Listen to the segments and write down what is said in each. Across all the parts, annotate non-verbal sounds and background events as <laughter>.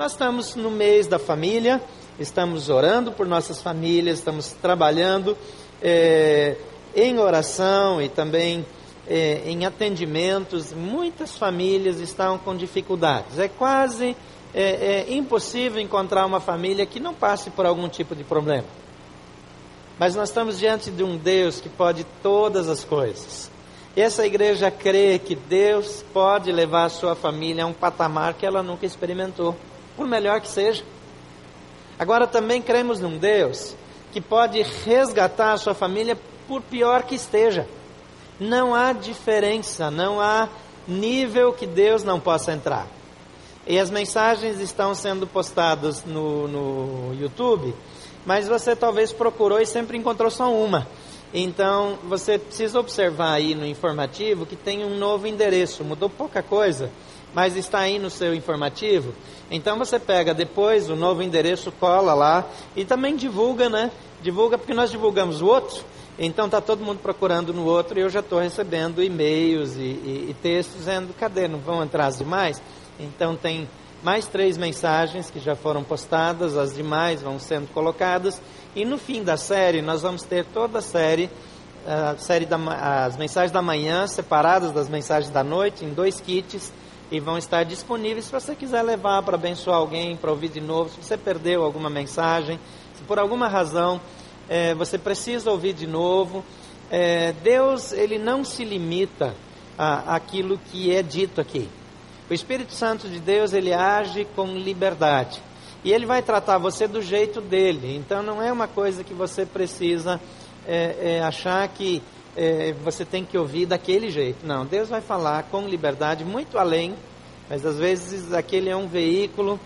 Nós estamos no mês da família, estamos orando por nossas famílias, estamos trabalhando é, em oração e também é, em atendimentos. Muitas famílias estão com dificuldades. É quase é, é impossível encontrar uma família que não passe por algum tipo de problema. Mas nós estamos diante de um Deus que pode todas as coisas. E essa igreja crê que Deus pode levar a sua família a um patamar que ela nunca experimentou, por melhor que seja. Agora também cremos num Deus que pode resgatar a sua família por pior que esteja. Não há diferença, não há nível que Deus não possa entrar. E as mensagens estão sendo postadas no, no YouTube, mas você talvez procurou e sempre encontrou só uma. Então você precisa observar aí no informativo que tem um novo endereço, mudou pouca coisa, mas está aí no seu informativo. Então você pega depois o novo endereço, cola lá e também divulga, né? Divulga porque nós divulgamos o outro. Então está todo mundo procurando no outro e eu já estou recebendo e-mails e, e, e, textos dizendo, cadê, não vão entrar as demais? Então tem mais três mensagens que já foram postadas, as demais vão sendo colocadas. E no fim da série, nós vamos ter toda a série, a série da, as mensagens da manhã separadas das mensagens da noite, em dois kits, e vão estar disponíveis se você quiser levar para abençoar alguém, para ouvir de novo, se você perdeu alguma mensagem, se por alguma razão é, você precisa ouvir de novo. É, Deus, ele não se limita a, aquilo que é dito aqui. O Espírito Santo de Deus, ele age com liberdade. E ele vai tratar você do jeito dele. Então não é uma coisa que você precisa é, é, achar que é, você tem que ouvir daquele jeito. Não, Deus vai falar com liberdade, muito além, mas às vezes aquele é um veículo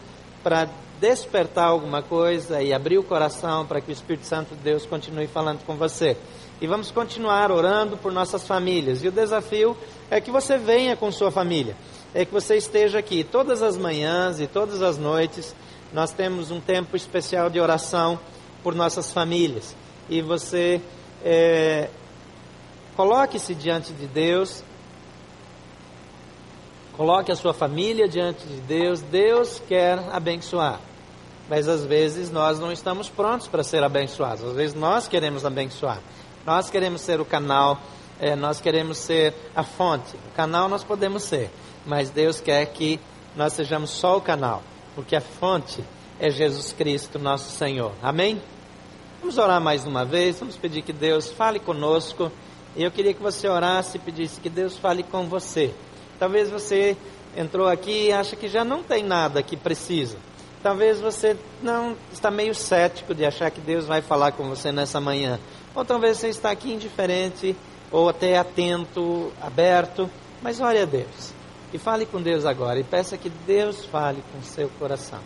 para despertar alguma coisa e abrir o coração para que o Espírito Santo de Deus continue falando com você. E vamos continuar orando por nossas famílias. E o desafio é que você venha com sua família, é que você esteja aqui todas as manhãs e todas as noites. Nós temos um tempo especial de oração por nossas famílias. E você é, Coloque-se diante de Deus. Coloque a sua família diante de Deus. Deus quer abençoar. Mas às vezes nós não estamos prontos para ser abençoados. Às vezes nós queremos abençoar. Nós queremos ser o canal. É, nós queremos ser a fonte. O canal nós podemos ser. Mas Deus quer que nós sejamos só o canal. Porque a fonte é Jesus Cristo, nosso Senhor. Amém? Vamos orar mais uma vez. Vamos pedir que Deus fale conosco. E eu queria que você orasse e pedisse que Deus fale com você. Talvez você entrou aqui e acha que já não tem nada que precisa. Talvez você não está meio cético de achar que Deus vai falar com você nessa manhã. Ou talvez você está aqui indiferente ou até atento, aberto, mas ore a Deus. E fale com Deus agora e peça que Deus fale com seu coração.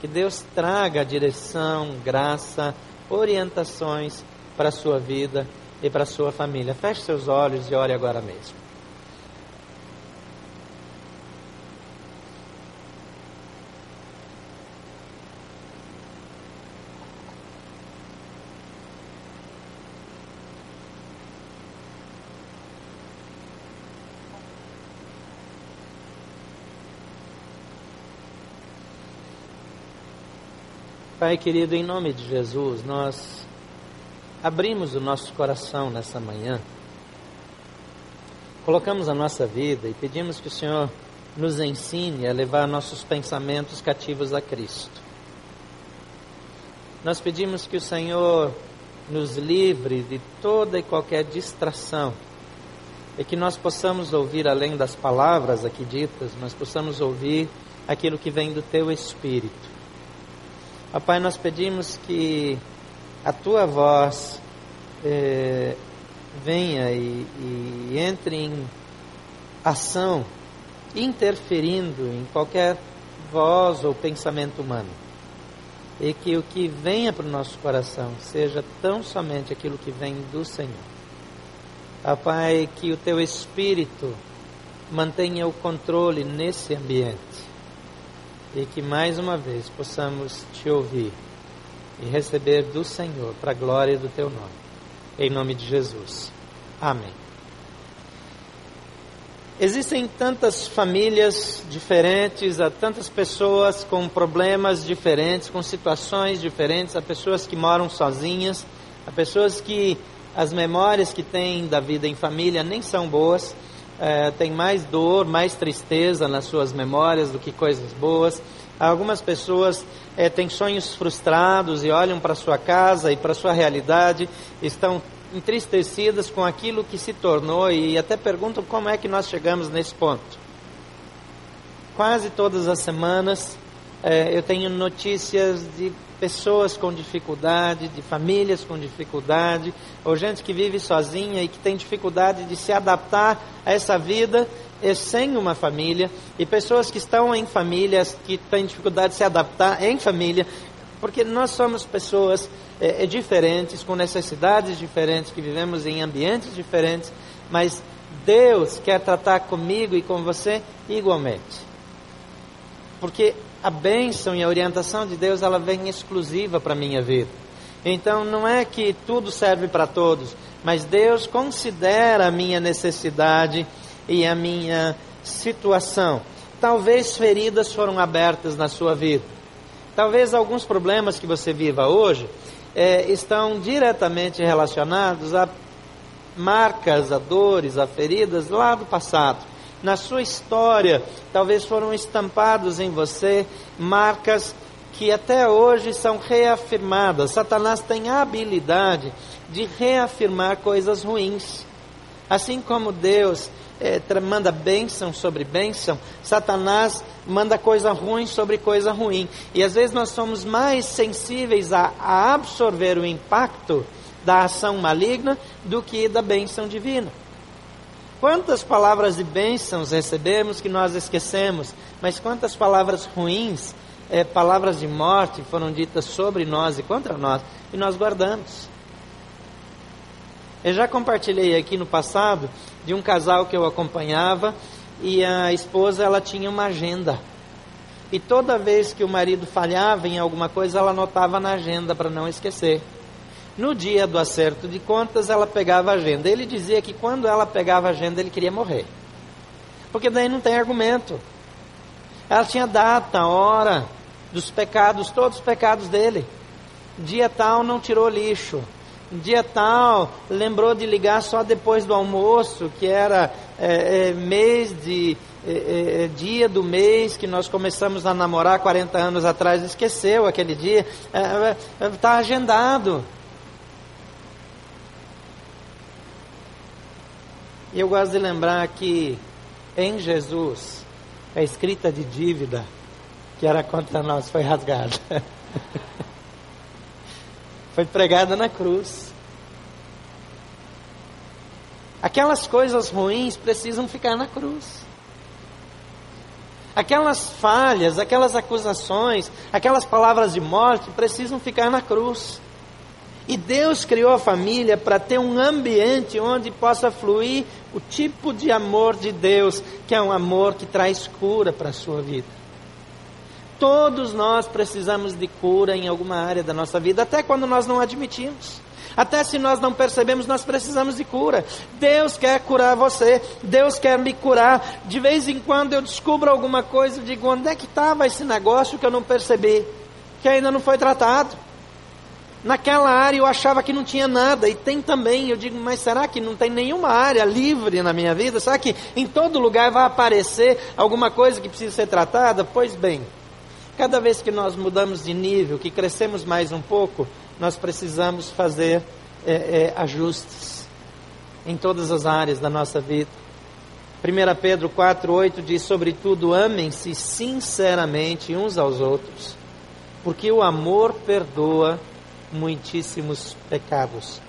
Que Deus traga direção, graça, orientações para a sua vida e para sua família. Feche seus olhos e ore agora mesmo. Pai querido, em nome de Jesus, nós abrimos o nosso coração nessa manhã, colocamos a nossa vida e pedimos que o Senhor nos ensine a levar nossos pensamentos cativos a Cristo. Nós pedimos que o Senhor nos livre de toda e qualquer distração e que nós possamos ouvir além das palavras aqui ditas, nós possamos ouvir aquilo que vem do teu espírito. Pai, nós pedimos que a tua voz é, venha e, e entre em ação, interferindo em qualquer voz ou pensamento humano. E que o que venha para o nosso coração seja tão somente aquilo que vem do Senhor. Ah, Pai, que o teu Espírito mantenha o controle nesse ambiente. E que mais uma vez possamos te ouvir e receber do Senhor para a glória do teu nome. Em nome de Jesus. Amém. Existem tantas famílias diferentes, há tantas pessoas com problemas diferentes, com situações diferentes, há pessoas que moram sozinhas, há pessoas que as memórias que têm da vida em família nem são boas, é, tem mais dor, mais tristeza nas suas memórias do que coisas boas. Algumas pessoas é, têm sonhos frustrados e olham para sua casa e para sua realidade, estão entristecidas com aquilo que se tornou e até perguntam como é que nós chegamos nesse ponto. Quase todas as semanas é, eu tenho notícias de pessoas com dificuldade, de famílias com dificuldade, ou gente que vive sozinha e que tem dificuldade de se adaptar a essa vida é, sem uma família, e pessoas que estão em famílias que têm dificuldade de se adaptar em família, porque nós somos pessoas é, diferentes, com necessidades diferentes, que vivemos em ambientes diferentes, mas Deus quer tratar comigo e com você igualmente. Porque a bênção e a orientação de Deus, ela vem exclusiva para a minha vida. Então não é que tudo serve para todos, mas Deus considera a minha necessidade e a minha situação. Talvez feridas foram abertas na sua vida. Talvez alguns problemas que você viva hoje é, estão diretamente relacionados a marcas, a dores, a feridas lá do passado. Na sua história, talvez foram estampados em você marcas que até hoje são reafirmadas. Satanás tem a habilidade de reafirmar coisas ruins. Assim como Deus é, manda bênção sobre bênção, Satanás manda coisa ruim sobre coisa ruim. E às vezes nós somos mais sensíveis a, a absorver o impacto da ação maligna do que da bênção divina. Quantas palavras de bênçãos recebemos que nós esquecemos, mas quantas palavras ruins, é, palavras de morte foram ditas sobre nós e contra nós, e nós guardamos. Eu já compartilhei aqui no passado de um casal que eu acompanhava e a esposa ela tinha uma agenda. E toda vez que o marido falhava em alguma coisa, ela anotava na agenda para não esquecer. No dia do acerto de contas, ela pegava a agenda. Ele dizia que quando ela pegava a agenda, ele queria morrer. Porque daí não tem argumento. Ela tinha data, hora dos pecados, todos os pecados dele. Dia tal não tirou lixo dia tal, lembrou de ligar só depois do almoço, que era é, é, mês de. É, é, é dia do mês que nós começamos a namorar 40 anos atrás, esqueceu aquele dia, está é, agendado. E eu gosto de lembrar que em Jesus a escrita de dívida que era contra nós foi rasgada. <laughs> foi pregada na cruz. Aquelas coisas ruins precisam ficar na cruz. Aquelas falhas, aquelas acusações, aquelas palavras de morte precisam ficar na cruz. E Deus criou a família para ter um ambiente onde possa fluir o tipo de amor de Deus, que é um amor que traz cura para a sua vida. Todos nós precisamos de cura em alguma área da nossa vida, até quando nós não admitimos. Até se nós não percebemos, nós precisamos de cura. Deus quer curar você, Deus quer me curar. De vez em quando eu descubro alguma coisa e digo: onde é que estava esse negócio que eu não percebi? Que ainda não foi tratado. Naquela área eu achava que não tinha nada, e tem também. Eu digo, mas será que não tem nenhuma área livre na minha vida? Será que em todo lugar vai aparecer alguma coisa que precisa ser tratada? Pois bem, Cada vez que nós mudamos de nível, que crescemos mais um pouco, nós precisamos fazer é, é, ajustes em todas as áreas da nossa vida. 1 Pedro 4,8 diz: Sobretudo, amem-se sinceramente uns aos outros, porque o amor perdoa muitíssimos pecados.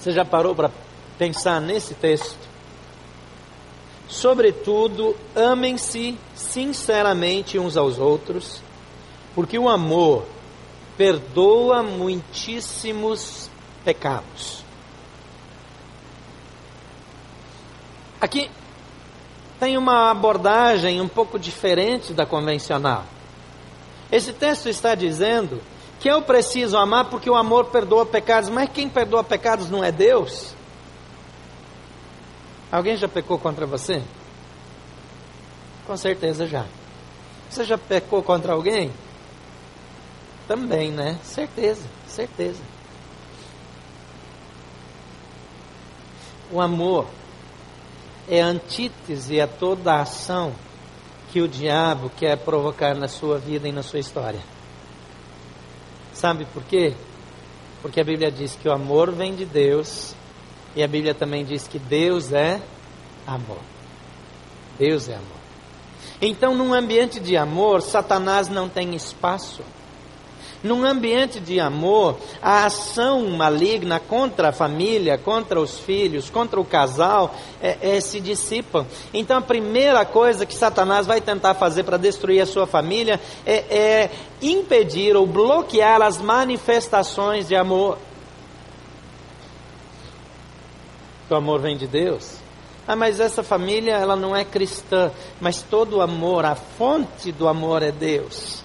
Você já parou para pensar nesse texto? Sobretudo, amem-se sinceramente uns aos outros, porque o amor perdoa muitíssimos pecados. Aqui tem uma abordagem um pouco diferente da convencional. Esse texto está dizendo que eu preciso amar porque o amor perdoa pecados, mas quem perdoa pecados não é Deus? Alguém já pecou contra você? Com certeza já. Você já pecou contra alguém? Também, né? Certeza, certeza. O amor é antítese a toda a ação que o diabo quer provocar na sua vida e na sua história. Sabe por quê? Porque a Bíblia diz que o amor vem de Deus e a Bíblia também diz que Deus é amor. Deus é amor. Então, num ambiente de amor, Satanás não tem espaço. Num ambiente de amor, a ação maligna contra a família, contra os filhos, contra o casal, é, é, se dissipam. Então, a primeira coisa que Satanás vai tentar fazer para destruir a sua família é, é impedir ou bloquear as manifestações de amor. O amor vem de Deus. Ah, mas essa família ela não é cristã, mas todo amor, a fonte do amor é Deus.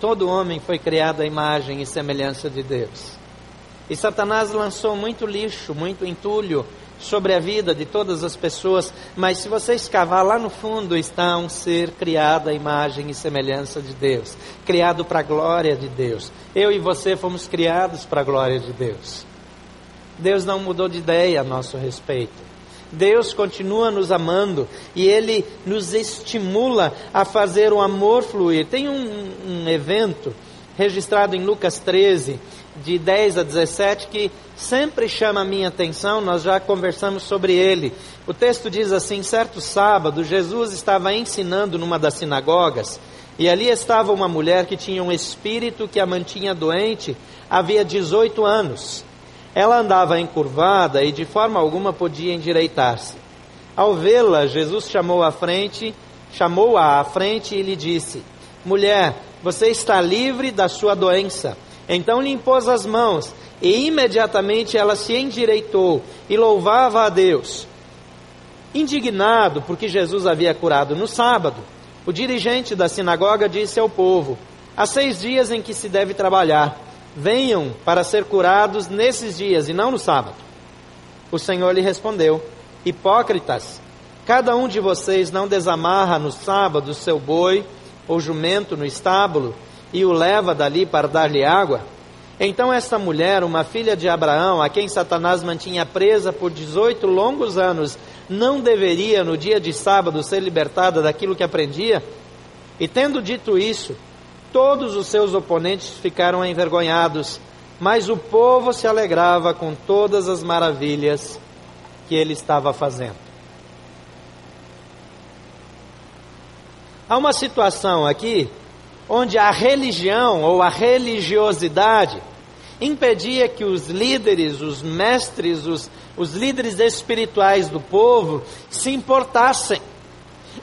Todo homem foi criado à imagem e semelhança de Deus. E Satanás lançou muito lixo, muito entulho sobre a vida de todas as pessoas, mas se você escavar lá no fundo, está um ser criado à imagem e semelhança de Deus, criado para a glória de Deus. Eu e você fomos criados para a glória de Deus. Deus não mudou de ideia a nosso respeito. Deus continua nos amando e Ele nos estimula a fazer o amor fluir. Tem um, um evento registrado em Lucas 13, de 10 a 17, que sempre chama a minha atenção, nós já conversamos sobre ele. O texto diz assim: certo sábado, Jesus estava ensinando numa das sinagogas, e ali estava uma mulher que tinha um espírito que a mantinha doente havia 18 anos. Ela andava encurvada e de forma alguma podia endireitar-se. Ao vê-la, Jesus chamou à frente, chamou-a à frente e lhe disse: Mulher, você está livre da sua doença. Então lhe impôs as mãos, e imediatamente ela se endireitou e louvava a Deus. Indignado porque Jesus havia curado no sábado, o dirigente da sinagoga disse ao povo: Há seis dias em que se deve trabalhar Venham para ser curados nesses dias e não no sábado. O Senhor lhe respondeu: Hipócritas, cada um de vocês não desamarra no sábado seu boi ou jumento no estábulo e o leva dali para dar-lhe água? Então esta mulher, uma filha de Abraão, a quem Satanás mantinha presa por 18 longos anos, não deveria no dia de sábado ser libertada daquilo que aprendia? E tendo dito isso, Todos os seus oponentes ficaram envergonhados, mas o povo se alegrava com todas as maravilhas que ele estava fazendo. Há uma situação aqui onde a religião ou a religiosidade impedia que os líderes, os mestres, os, os líderes espirituais do povo se importassem,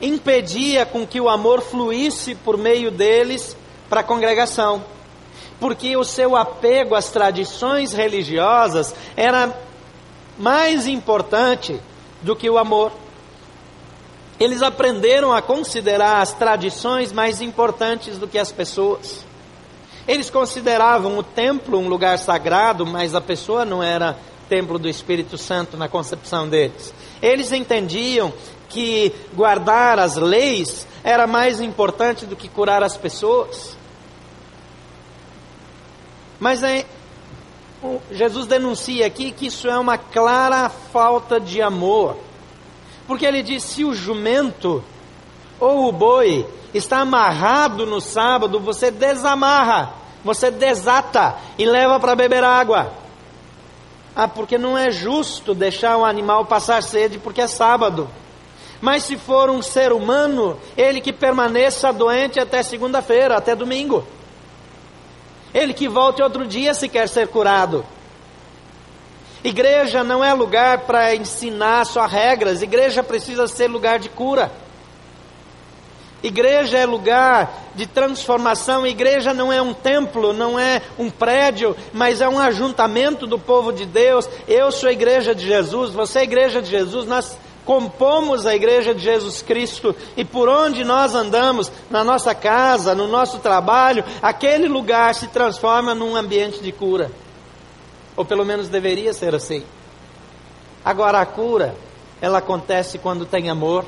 impedia com que o amor fluísse por meio deles para a congregação, porque o seu apego às tradições religiosas era mais importante do que o amor. Eles aprenderam a considerar as tradições mais importantes do que as pessoas. Eles consideravam o templo um lugar sagrado, mas a pessoa não era templo do Espírito Santo na concepção deles. Eles entendiam que guardar as leis era mais importante do que curar as pessoas. Mas é, Jesus denuncia aqui que isso é uma clara falta de amor. Porque ele diz: se o jumento ou o boi está amarrado no sábado, você desamarra, você desata e leva para beber água. Ah, porque não é justo deixar um animal passar sede porque é sábado. Mas se for um ser humano, ele que permaneça doente até segunda-feira, até domingo. Ele que volte outro dia se quer ser curado. Igreja não é lugar para ensinar só regras, igreja precisa ser lugar de cura. Igreja é lugar de transformação, igreja não é um templo, não é um prédio, mas é um ajuntamento do povo de Deus. Eu sou a igreja de Jesus, você é a igreja de Jesus, nós compomos a igreja de Jesus Cristo e por onde nós andamos, na nossa casa, no nosso trabalho, aquele lugar se transforma num ambiente de cura. Ou pelo menos deveria ser assim. Agora, a cura ela acontece quando tem amor.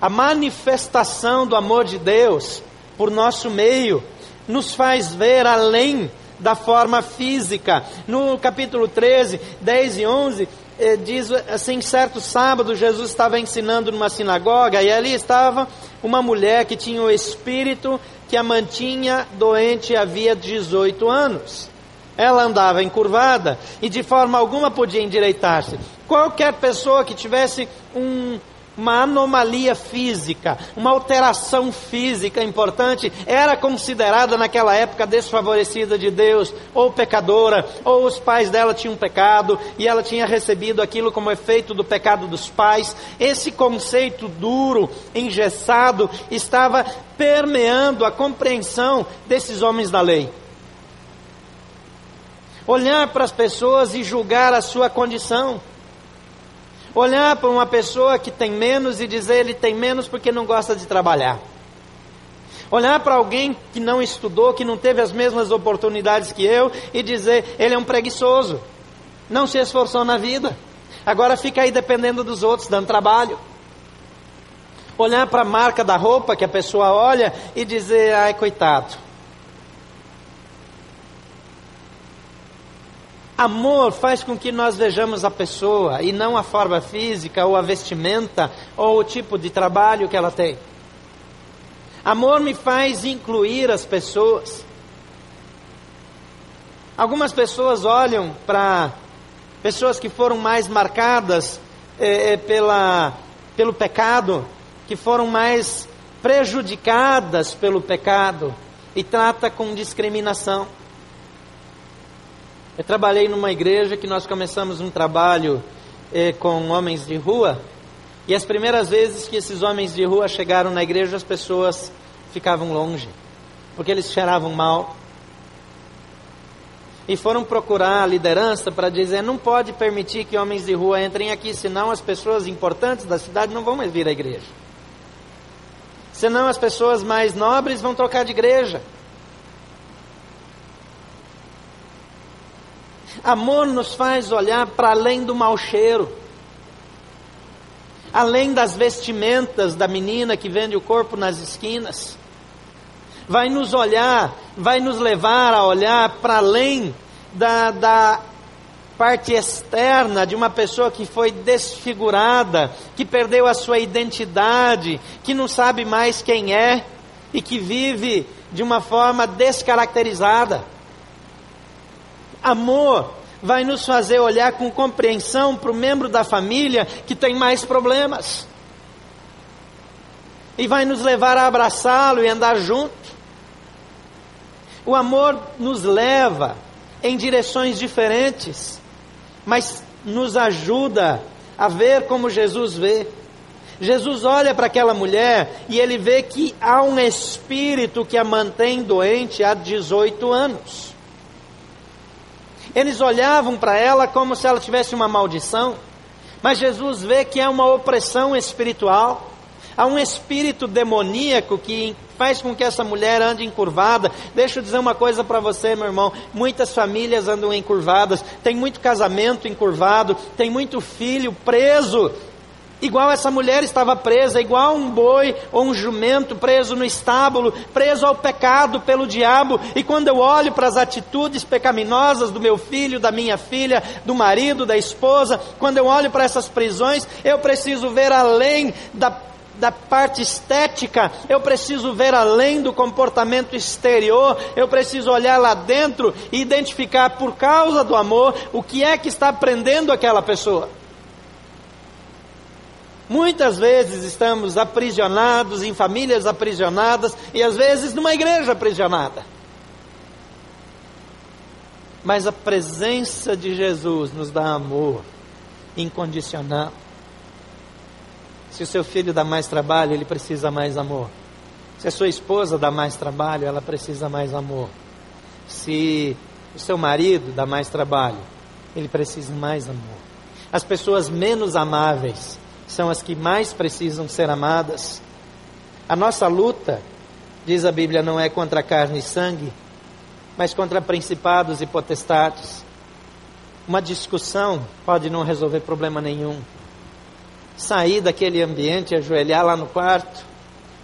A manifestação do amor de Deus por nosso meio nos faz ver além da forma física. No capítulo 13, 10 e 11, eh, diz assim: certo sábado, Jesus estava ensinando numa sinagoga e ali estava uma mulher que tinha o espírito que a mantinha doente havia 18 anos. Ela andava encurvada e de forma alguma podia endireitar-se. Qualquer pessoa que tivesse um, uma anomalia física, uma alteração física importante, era considerada naquela época desfavorecida de Deus, ou pecadora, ou os pais dela tinham pecado e ela tinha recebido aquilo como efeito do pecado dos pais. Esse conceito duro, engessado, estava permeando a compreensão desses homens da lei. Olhar para as pessoas e julgar a sua condição Olhar para uma pessoa que tem menos e dizer ele tem menos porque não gosta de trabalhar. Olhar para alguém que não estudou, que não teve as mesmas oportunidades que eu e dizer ele é um preguiçoso, não se esforçou na vida, agora fica aí dependendo dos outros, dando trabalho. Olhar para a marca da roupa que a pessoa olha e dizer, ai coitado, Amor faz com que nós vejamos a pessoa e não a forma física ou a vestimenta ou o tipo de trabalho que ela tem. Amor me faz incluir as pessoas. Algumas pessoas olham para pessoas que foram mais marcadas é, pela, pelo pecado, que foram mais prejudicadas pelo pecado e trata com discriminação. Eu trabalhei numa igreja que nós começamos um trabalho eh, com homens de rua, e as primeiras vezes que esses homens de rua chegaram na igreja, as pessoas ficavam longe, porque eles cheiravam mal. E foram procurar a liderança para dizer: não pode permitir que homens de rua entrem aqui, senão as pessoas importantes da cidade não vão mais vir à igreja. Senão as pessoas mais nobres vão trocar de igreja. Amor nos faz olhar para além do mau cheiro, além das vestimentas da menina que vende o corpo nas esquinas. Vai nos olhar, vai nos levar a olhar para além da, da parte externa de uma pessoa que foi desfigurada, que perdeu a sua identidade, que não sabe mais quem é e que vive de uma forma descaracterizada. Amor vai nos fazer olhar com compreensão para o membro da família que tem mais problemas. E vai nos levar a abraçá-lo e andar junto. O amor nos leva em direções diferentes, mas nos ajuda a ver como Jesus vê. Jesus olha para aquela mulher e ele vê que há um espírito que a mantém doente há 18 anos. Eles olhavam para ela como se ela tivesse uma maldição, mas Jesus vê que é uma opressão espiritual. Há um espírito demoníaco que faz com que essa mulher ande encurvada. Deixa eu dizer uma coisa para você, meu irmão. Muitas famílias andam encurvadas, tem muito casamento encurvado, tem muito filho preso Igual essa mulher estava presa, igual um boi ou um jumento preso no estábulo, preso ao pecado pelo diabo. E quando eu olho para as atitudes pecaminosas do meu filho, da minha filha, do marido, da esposa, quando eu olho para essas prisões, eu preciso ver além da da parte estética, eu preciso ver além do comportamento exterior, eu preciso olhar lá dentro e identificar por causa do amor o que é que está prendendo aquela pessoa. Muitas vezes estamos aprisionados em famílias aprisionadas e às vezes numa igreja aprisionada. Mas a presença de Jesus nos dá amor incondicional. Se o seu filho dá mais trabalho, ele precisa mais amor. Se a sua esposa dá mais trabalho, ela precisa mais amor. Se o seu marido dá mais trabalho, ele precisa mais amor. As pessoas menos amáveis são as que mais precisam ser amadas. A nossa luta, diz a Bíblia, não é contra carne e sangue, mas contra principados e potestades. Uma discussão pode não resolver problema nenhum. sair daquele ambiente, ajoelhar lá no quarto,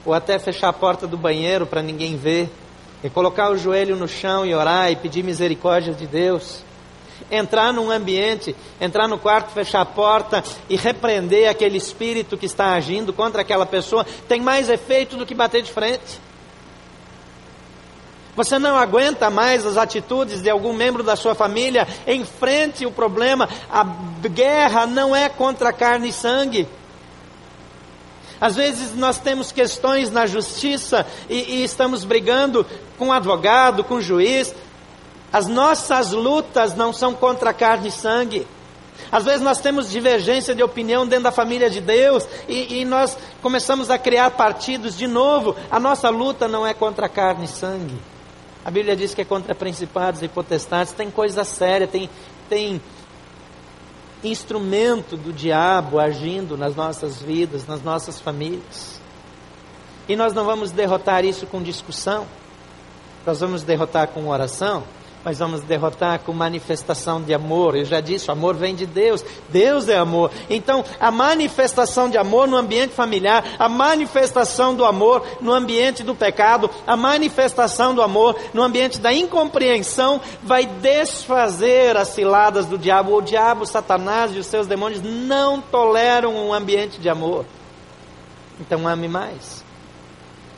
ou até fechar a porta do banheiro para ninguém ver, e colocar o joelho no chão e orar e pedir misericórdia de Deus. Entrar num ambiente, entrar no quarto, fechar a porta e repreender aquele espírito que está agindo contra aquela pessoa, tem mais efeito do que bater de frente. Você não aguenta mais as atitudes de algum membro da sua família, enfrente o problema. A guerra não é contra carne e sangue. Às vezes nós temos questões na justiça e, e estamos brigando com advogado, com juiz. As nossas lutas não são contra carne e sangue. Às vezes nós temos divergência de opinião dentro da família de Deus e, e, nós começamos a criar partidos de novo. A nossa luta não é contra carne e sangue. A Bíblia diz que é contra principados e potestades. Tem coisa séria, tem, tem instrumento do diabo agindo nas nossas vidas, nas nossas famílias. E nós não vamos derrotar isso com discussão, nós vamos derrotar com oração mas vamos derrotar com manifestação de amor. Eu já disse, o amor vem de Deus. Deus é amor. Então, a manifestação de amor no ambiente familiar, a manifestação do amor no ambiente do pecado, a manifestação do amor no ambiente da incompreensão vai desfazer as ciladas do diabo. O diabo, Satanás e os seus demônios não toleram um ambiente de amor. Então, ame mais.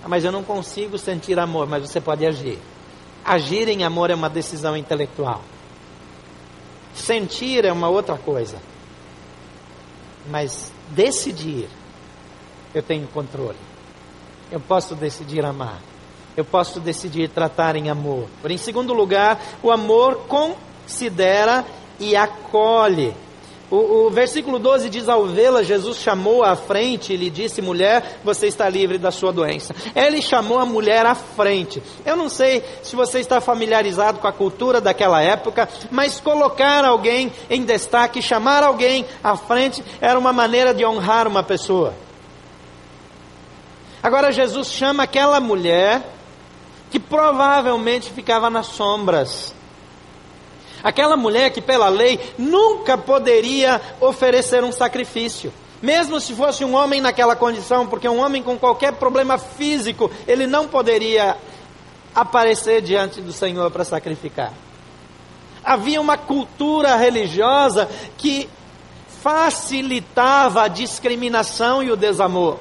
Mas eu não consigo sentir amor, mas você pode agir. Agir em amor é uma decisão intelectual. Sentir é uma outra coisa. Mas decidir, eu tenho controle. Eu posso decidir amar. Eu posso decidir tratar em amor. Por em segundo lugar, o amor considera e acolhe o, o, versículo 12 diz: Ao vê-la, Jesus chamou à frente e lhe disse: Mulher, você está livre da sua doença. Ele chamou a mulher à frente. Eu não sei se você está familiarizado com a cultura daquela época, mas colocar alguém em destaque, chamar alguém à frente, era uma maneira de honrar uma pessoa. Agora, Jesus chama aquela mulher que provavelmente ficava nas sombras Aquela mulher que, pela lei, nunca poderia oferecer um sacrifício. Mesmo se fosse um homem naquela condição, porque um homem com qualquer problema físico, ele não poderia aparecer diante do Senhor para sacrificar. Havia uma cultura religiosa que facilitava a discriminação e o desamor.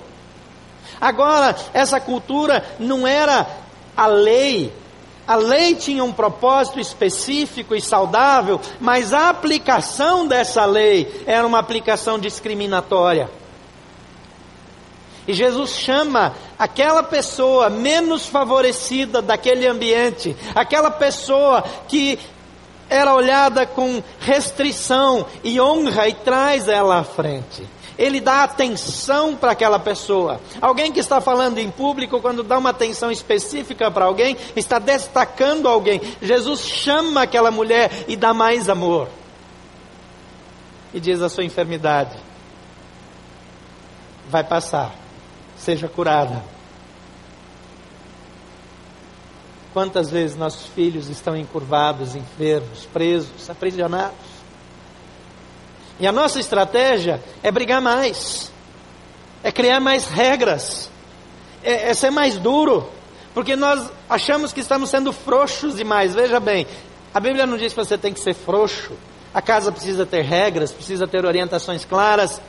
Agora, essa cultura não era a lei a lei tinha um propósito específico e saudável, mas a aplicação dessa lei era uma aplicação discriminatória. E Jesus chama aquela pessoa menos favorecida daquele ambiente, aquela pessoa que era olhada com restrição e honra e traz ela à frente ele dá atenção para aquela pessoa. Alguém que está falando em público, quando dá uma atenção específica para alguém, está destacando alguém. Jesus chama aquela mulher e dá mais amor. E diz a sua enfermidade: vai passar, seja curada. Quantas vezes nossos filhos estão encurvados, enfermos, presos, aprisionados? E a nossa estratégia é brigar mais, é criar mais regras, é, é ser mais duro, porque nós achamos que estamos sendo frouxos demais. Veja bem, a Bíblia não diz que você tem que ser frouxo. A casa precisa ter regras, precisa ter orientações claras.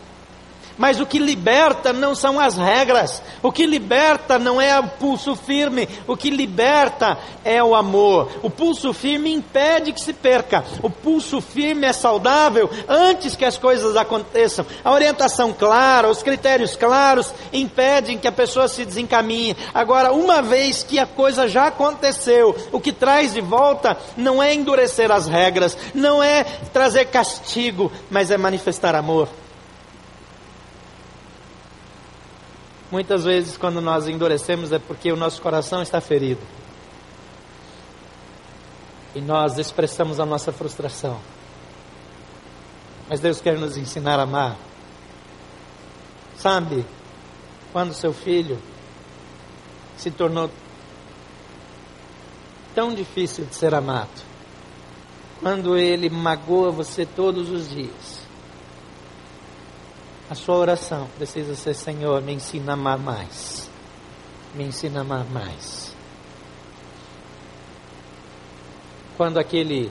Mas o que liberta não são as regras, o que liberta não é o pulso firme, o que liberta é o amor. O pulso firme impede que se perca, o pulso firme é saudável antes que as coisas aconteçam. A orientação clara, os critérios claros impedem que a pessoa se desencaminhe. Agora, uma vez que a coisa já aconteceu, o que traz de volta não é endurecer as regras, não é trazer castigo, mas é manifestar amor. Muitas vezes, quando nós endurecemos, é porque o nosso coração está ferido. E nós expressamos a nossa frustração. Mas Deus quer nos ensinar a amar. Sabe, quando seu filho se tornou tão difícil de ser amado, quando ele magoa você todos os dias, A sua oração precisa ser: Senhor, me ensina a amar mais. Me ensina a amar mais. Quando aquele,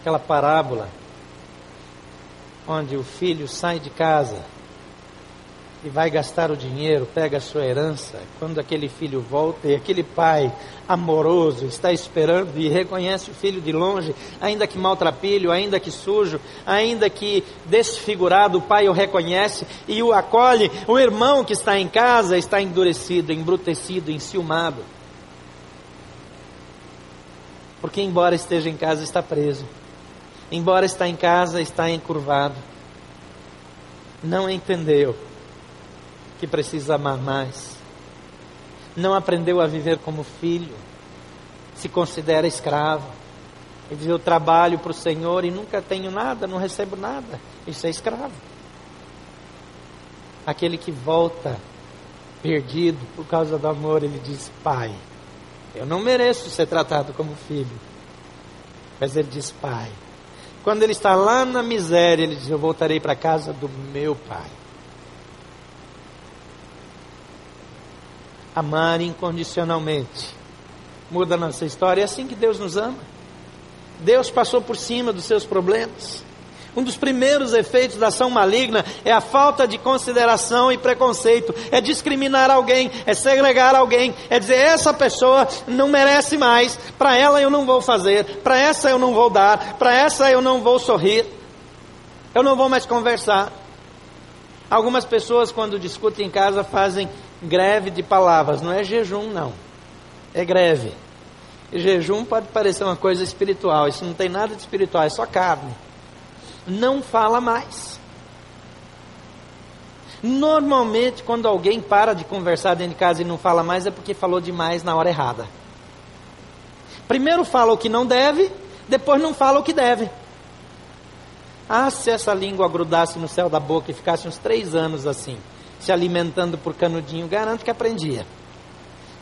aquela parábola, onde o filho sai de casa e vai gastar o dinheiro, pega a sua herança, quando aquele filho volta e aquele pai amoroso está esperando e reconhece o filho de longe, ainda que maltrapilho, ainda que sujo, ainda que desfigurado, o pai o reconhece e o acolhe. O irmão que está em casa está endurecido, embrutecido, enciumado. Porque, embora esteja em casa, está preso. Embora está em casa, está encurvado. Não entendeu que precisa amar mais. Não aprendeu a viver como filho. Se considera escravo. Ele diz: Eu trabalho para o Senhor e nunca tenho nada, não recebo nada. Isso é escravo. Aquele que volta perdido por causa do amor, ele diz: Pai, eu não mereço ser tratado como filho. Mas ele diz: Pai. Quando ele está lá na miséria, ele diz: Eu voltarei para a casa do meu pai. Amar incondicionalmente. Muda nossa história. É assim que Deus nos ama. Deus passou por cima dos seus problemas. Um dos primeiros efeitos da ação maligna é a falta de consideração e preconceito, é discriminar alguém, é segregar alguém, é dizer essa pessoa não merece mais, para ela eu não vou fazer, para essa eu não vou dar, para essa eu não vou sorrir, eu não vou mais conversar. Algumas pessoas, quando discutem em casa, fazem greve de palavras, não é jejum, não. É greve. E jejum pode parecer uma coisa espiritual, isso não tem nada de espiritual, é só carne. Não fala mais. Normalmente, quando alguém para de conversar dentro de casa e não fala mais, é porque falou demais na hora errada. Primeiro fala o que não deve, depois não fala o que deve. Ah, se essa língua grudasse no céu da boca e ficasse uns três anos assim se alimentando por canudinho, garanto que aprendia.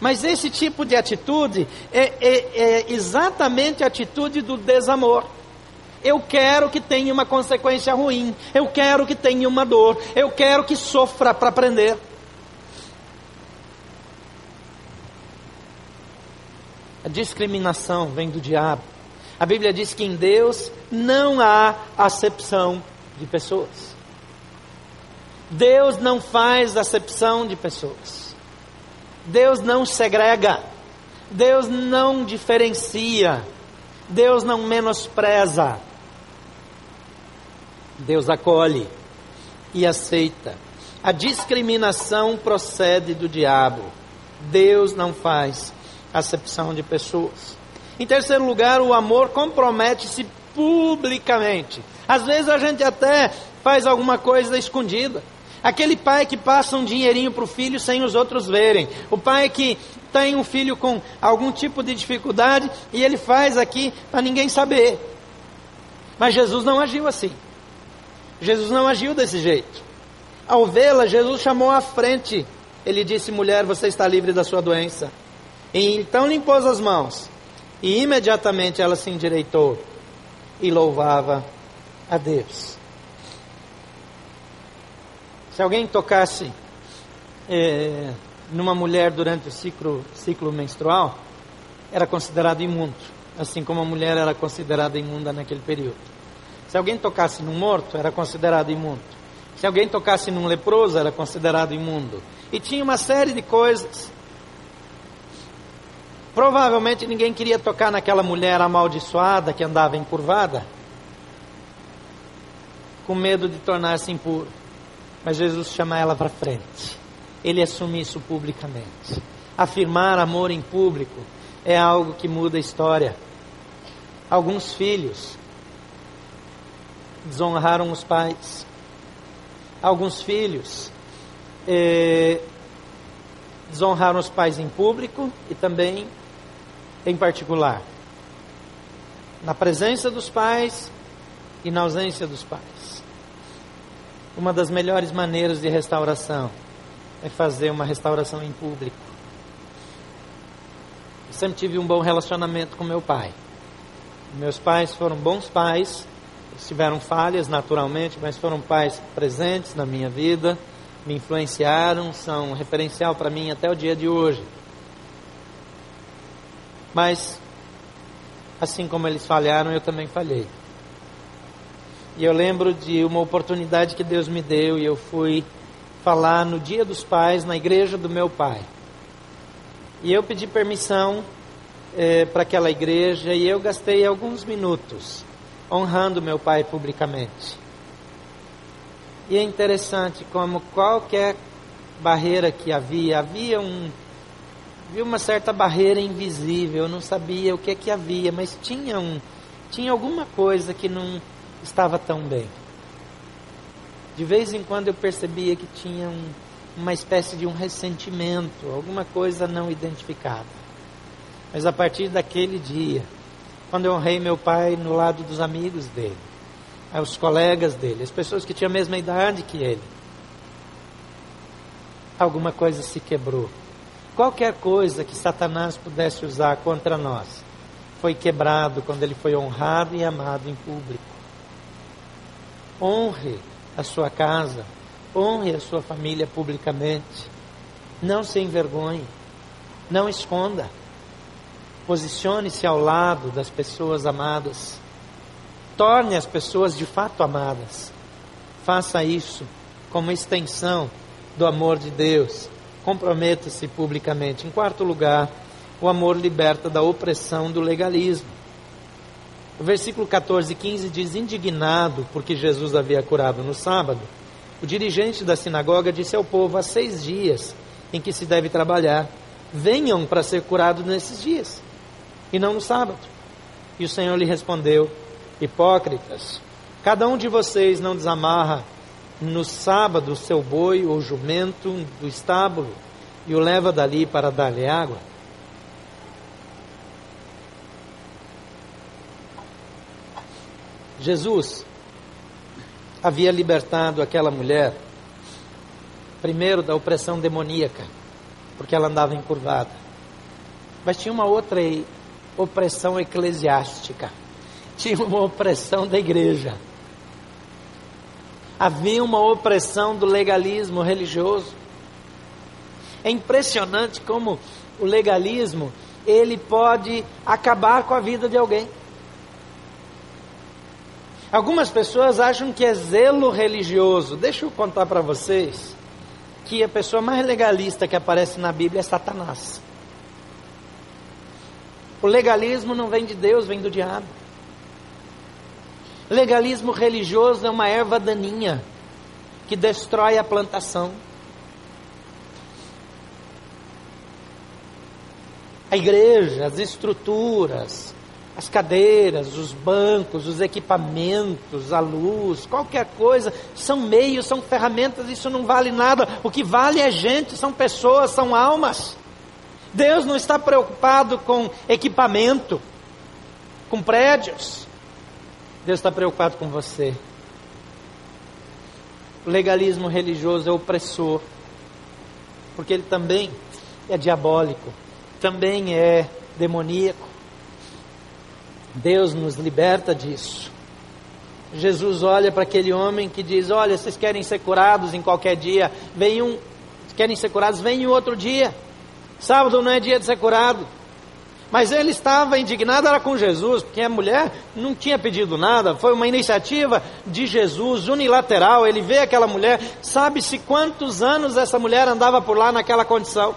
Mas esse tipo de atitude é, é, é exatamente a atitude do desamor. Eu quero que tenha uma consequência ruim. Eu quero que tenha uma dor. Eu quero que sofra para aprender. A discriminação vem do diabo. A Bíblia diz que em Deus não há acepção de pessoas. Deus não faz acepção de pessoas. Deus não segrega. Deus não diferencia. Deus não menospreza. Deus acolhe e aceita. A discriminação procede do diabo. Deus não faz acepção de pessoas. Em terceiro lugar, o amor compromete-se publicamente. Às vezes a gente até faz alguma coisa escondida. Aquele pai que passa um dinheirinho para o filho sem os outros verem. O pai que tem um filho com algum tipo de dificuldade e ele faz aqui para ninguém saber. Mas Jesus não agiu assim. Jesus não agiu desse jeito. Ao vê-la, Jesus chamou à frente. Ele disse: Mulher, você está livre da sua doença. E então lhe impôs as mãos. E imediatamente ela se endireitou e louvava a Deus. Se alguém tocasse é, numa mulher durante o ciclo, ciclo menstrual, era considerado imundo, assim como a mulher era considerada imunda naquele período. Se alguém tocasse num morto, era considerado imundo. Se alguém tocasse num leproso, era considerado imundo. E tinha uma série de coisas. Provavelmente ninguém queria tocar naquela mulher amaldiçoada que andava encurvada, com medo de tornar-se impuro. Mas Jesus chama ela para frente. Ele assume isso publicamente. Afirmar amor em público é algo que muda a história. Alguns filhos desonraram os pais. Alguns filhos eh, desonraram os pais em público e também em particular. Na presença dos pais e na ausência dos pais. Uma das melhores maneiras de restauração é fazer uma restauração em público. Eu sempre tive um bom relacionamento com meu pai. Meus pais foram bons pais tiveram falhas naturalmente, mas foram pais presentes na minha vida, me influenciaram, são referencial para mim até o dia de hoje. Mas, assim como eles falharam, eu também falhei. E eu lembro de uma oportunidade que Deus me deu e eu fui falar no Dia dos Pais na igreja do meu pai. E eu pedi permissão é, para aquela igreja e eu gastei alguns minutos honrando meu pai publicamente. E é interessante como qualquer barreira que havia, havia um havia uma certa barreira invisível, eu não sabia o que é que havia, mas tinha um tinha alguma coisa que não estava tão bem. De vez em quando eu percebia que tinha um, uma espécie de um ressentimento, alguma coisa não identificada. Mas a partir daquele dia, quando eu honrei meu pai no lado dos amigos dele, os colegas dele, as pessoas que tinham a mesma idade que ele, alguma coisa se quebrou. Qualquer coisa que Satanás pudesse usar contra nós foi quebrado quando ele foi honrado e amado em público. Honre a sua casa, honre a sua família publicamente. Não se envergonhe, não esconda. Posicione-se ao lado das pessoas amadas. Torne as pessoas de fato amadas. Faça isso como extensão do amor de Deus. Comprometa-se publicamente. Em quarto lugar, o amor liberta da opressão do legalismo. O versículo 14 e 15 diz: Indignado porque Jesus havia curado no sábado, o dirigente da sinagoga disse ao povo: Há seis dias em que se deve trabalhar, venham para ser curados nesses dias, e não no sábado. E o Senhor lhe respondeu: Hipócritas, cada um de vocês não desamarra no sábado o seu boi ou jumento do estábulo e o leva dali para dar-lhe água? Jesus havia libertado aquela mulher, primeiro da opressão demoníaca, porque ela andava encurvada. Mas tinha uma outra opressão eclesiástica, tinha uma opressão da igreja. Havia uma opressão do legalismo religioso. É impressionante como o legalismo ele pode acabar com a vida de alguém. Algumas pessoas acham que é zelo religioso. Deixa eu contar para vocês que a pessoa mais legalista que aparece na Bíblia é Satanás. O legalismo não vem de Deus, vem do diabo. Legalismo religioso é uma erva daninha que destrói a plantação. A igreja, as estruturas, as cadeiras, os bancos, os equipamentos, a luz, qualquer coisa, são meios, são ferramentas, isso não vale nada. O que vale é gente, são pessoas, são almas. Deus não está preocupado com equipamento, com prédios. Deus está preocupado com você. O legalismo religioso é opressor, porque ele também é diabólico, também é demoníaco. Deus nos liberta disso. Jesus olha para aquele homem que diz: Olha, vocês querem ser curados em qualquer dia, vem um, querem ser curados, vem em outro dia. Sábado não é dia de ser curado. Mas ele estava indignado era com Jesus, porque a mulher não tinha pedido nada, foi uma iniciativa de Jesus, unilateral. Ele vê aquela mulher, sabe-se quantos anos essa mulher andava por lá naquela condição.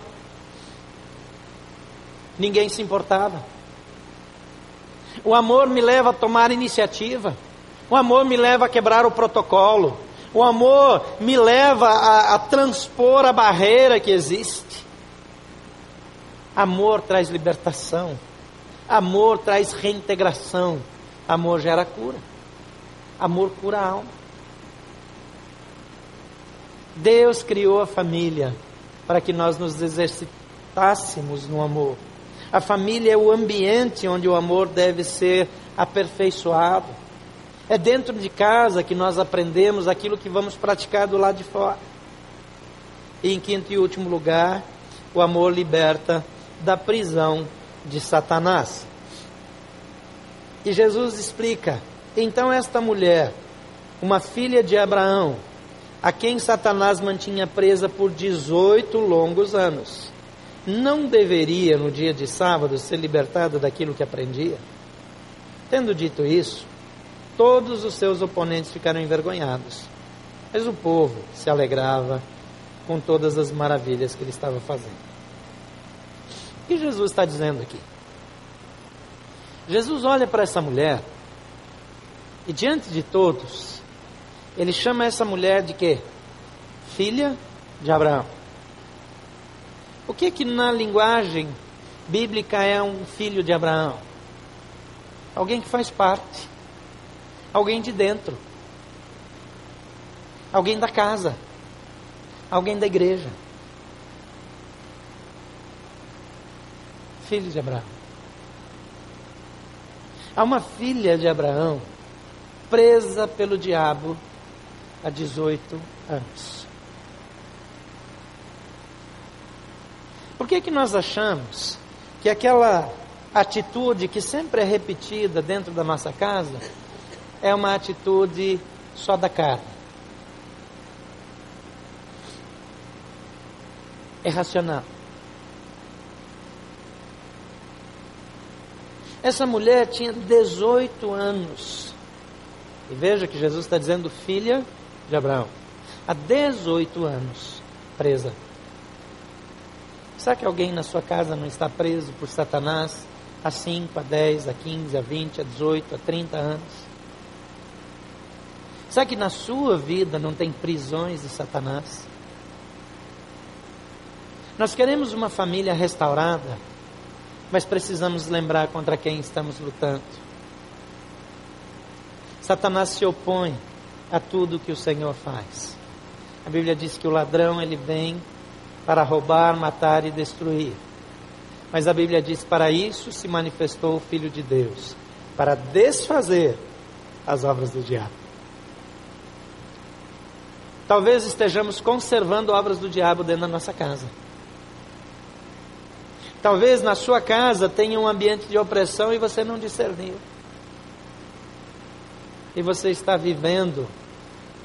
Ninguém se importava. O amor me leva a tomar iniciativa. O amor me leva a quebrar o protocolo. O amor me leva a, a transpor a barreira que existe. Amor traz libertação. Amor traz reintegração. Amor gera cura. Amor cura a alma. Deus criou a família para que nós nos exercitássemos no amor. A família é o ambiente onde o amor deve ser aperfeiçoado. É dentro de casa que nós aprendemos aquilo que vamos praticar do lado de fora. E em quinto e último lugar, o amor liberta da prisão de Satanás. E Jesus explica Então, esta mulher, uma filha de Abraão, a quem Satanás mantinha presa por 18 longos anos, não deveria, no dia de sábado, ser libertada daquilo que aprendia? Tendo dito isso, todos os seus oponentes ficaram envergonhados, mas o povo se alegrava com todas as maravilhas que ele estava fazendo. O que Jesus está dizendo aqui? Jesus olha para essa mulher e diante de todos, ele chama essa mulher de quê? Filha de Abraão. O que que na linguagem bíblica é um filho de Abraão? Alguém que faz parte. Alguém de dentro. Alguém da casa. Alguém da igreja. Filho de Abraão. Há uma filha de Abraão presa pelo diabo há 18 anos. Por que, que nós achamos que aquela atitude que sempre é repetida dentro da nossa casa é uma atitude só da carne? É racional. Essa mulher tinha 18 anos. E veja que Jesus está dizendo filha de Abraão. Há 18 anos presa. Será que alguém na sua casa não está preso por Satanás há 5, a 10, a 15, a 20, a 18, a 30 anos? Será que na sua vida não tem prisões de Satanás? Nós queremos uma família restaurada, mas precisamos lembrar contra quem estamos lutando. Satanás se opõe a tudo que o Senhor faz. A Bíblia diz que o ladrão ele vem para roubar, matar e destruir. Mas a Bíblia diz: para isso se manifestou o Filho de Deus para desfazer as obras do diabo. Talvez estejamos conservando obras do diabo dentro da nossa casa. Talvez na sua casa tenha um ambiente de opressão e você não discerniu. E você está vivendo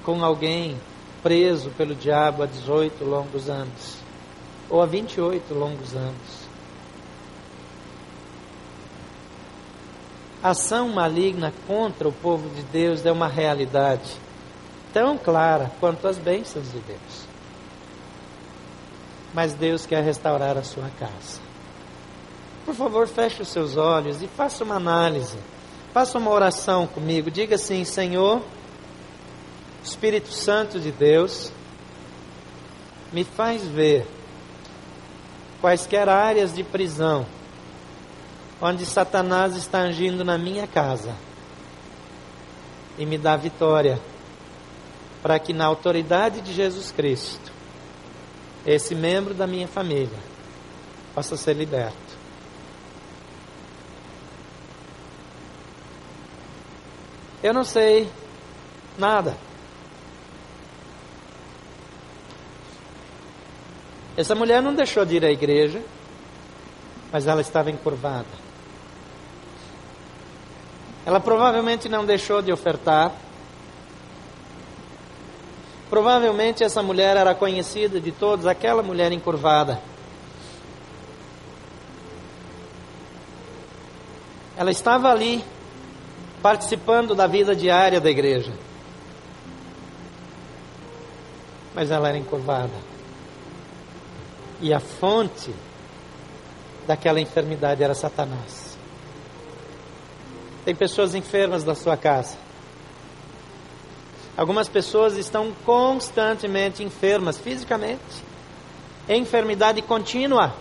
com alguém preso pelo diabo há 18 longos anos ou há 28 longos anos. A ação maligna contra o povo de Deus é uma realidade tão clara quanto as bênçãos de Deus. Mas Deus quer restaurar a sua casa. Por favor, feche os seus olhos e faça uma análise. Faça uma oração comigo. Diga assim: Senhor, Espírito Santo de Deus, me faz ver quaisquer áreas de prisão onde Satanás está agindo na minha casa e me dá vitória para que na autoridade de Jesus Cristo esse membro da minha família possa ser liberto. Eu não sei nada. Essa mulher não deixou de ir à igreja, mas ela estava encurvada. Ela provavelmente não deixou de ofertar. Provavelmente essa mulher era conhecida de todos, aquela mulher encurvada. Ela estava ali, participando da vida diária da igreja. Mas ela era encurvada. E a fonte daquela enfermidade era Satanás. Tem pessoas enfermas na sua casa. Algumas pessoas estão constantemente enfermas fisicamente. Enfermidade contínua.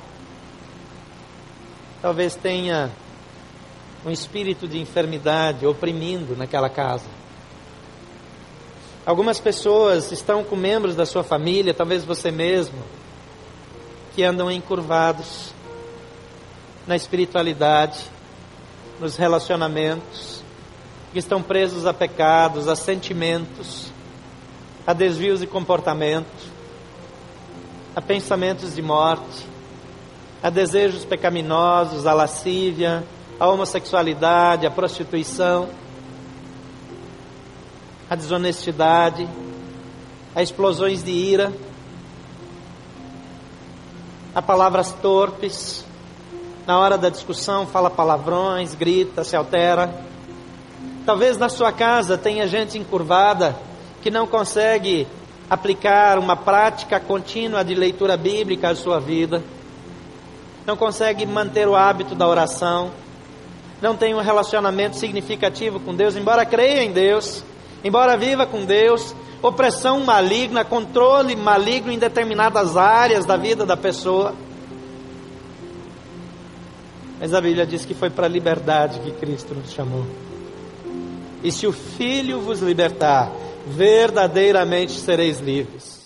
Talvez tenha um espírito de enfermidade oprimindo naquela casa. Algumas pessoas estão com membros da sua família, talvez você mesmo, que andam encurvados na espiritualidade, nos relacionamentos, que estão presos a pecados, a sentimentos, a desvios de comportamento, a pensamentos de morte, a desejos pecaminosos, a lascívia, a homossexualidade, a prostituição. a desonestidade, a explosões de ira, a palavras torpes, na hora da discussão fala palavrões, grita, se altera. Talvez na sua casa tenha gente encurvada que não consegue aplicar uma prática contínua de leitura bíblica à sua vida, não consegue manter o hábito da oração, não tem um relacionamento significativo com Deus, embora creia em Deus, embora viva com Deus, opressão maligna, controle maligno em determinadas áreas da vida da pessoa. Mas a Bíblia diz que foi para a liberdade que Cristo nos chamou. E se o Filho vos libertar, verdadeiramente sereis livres.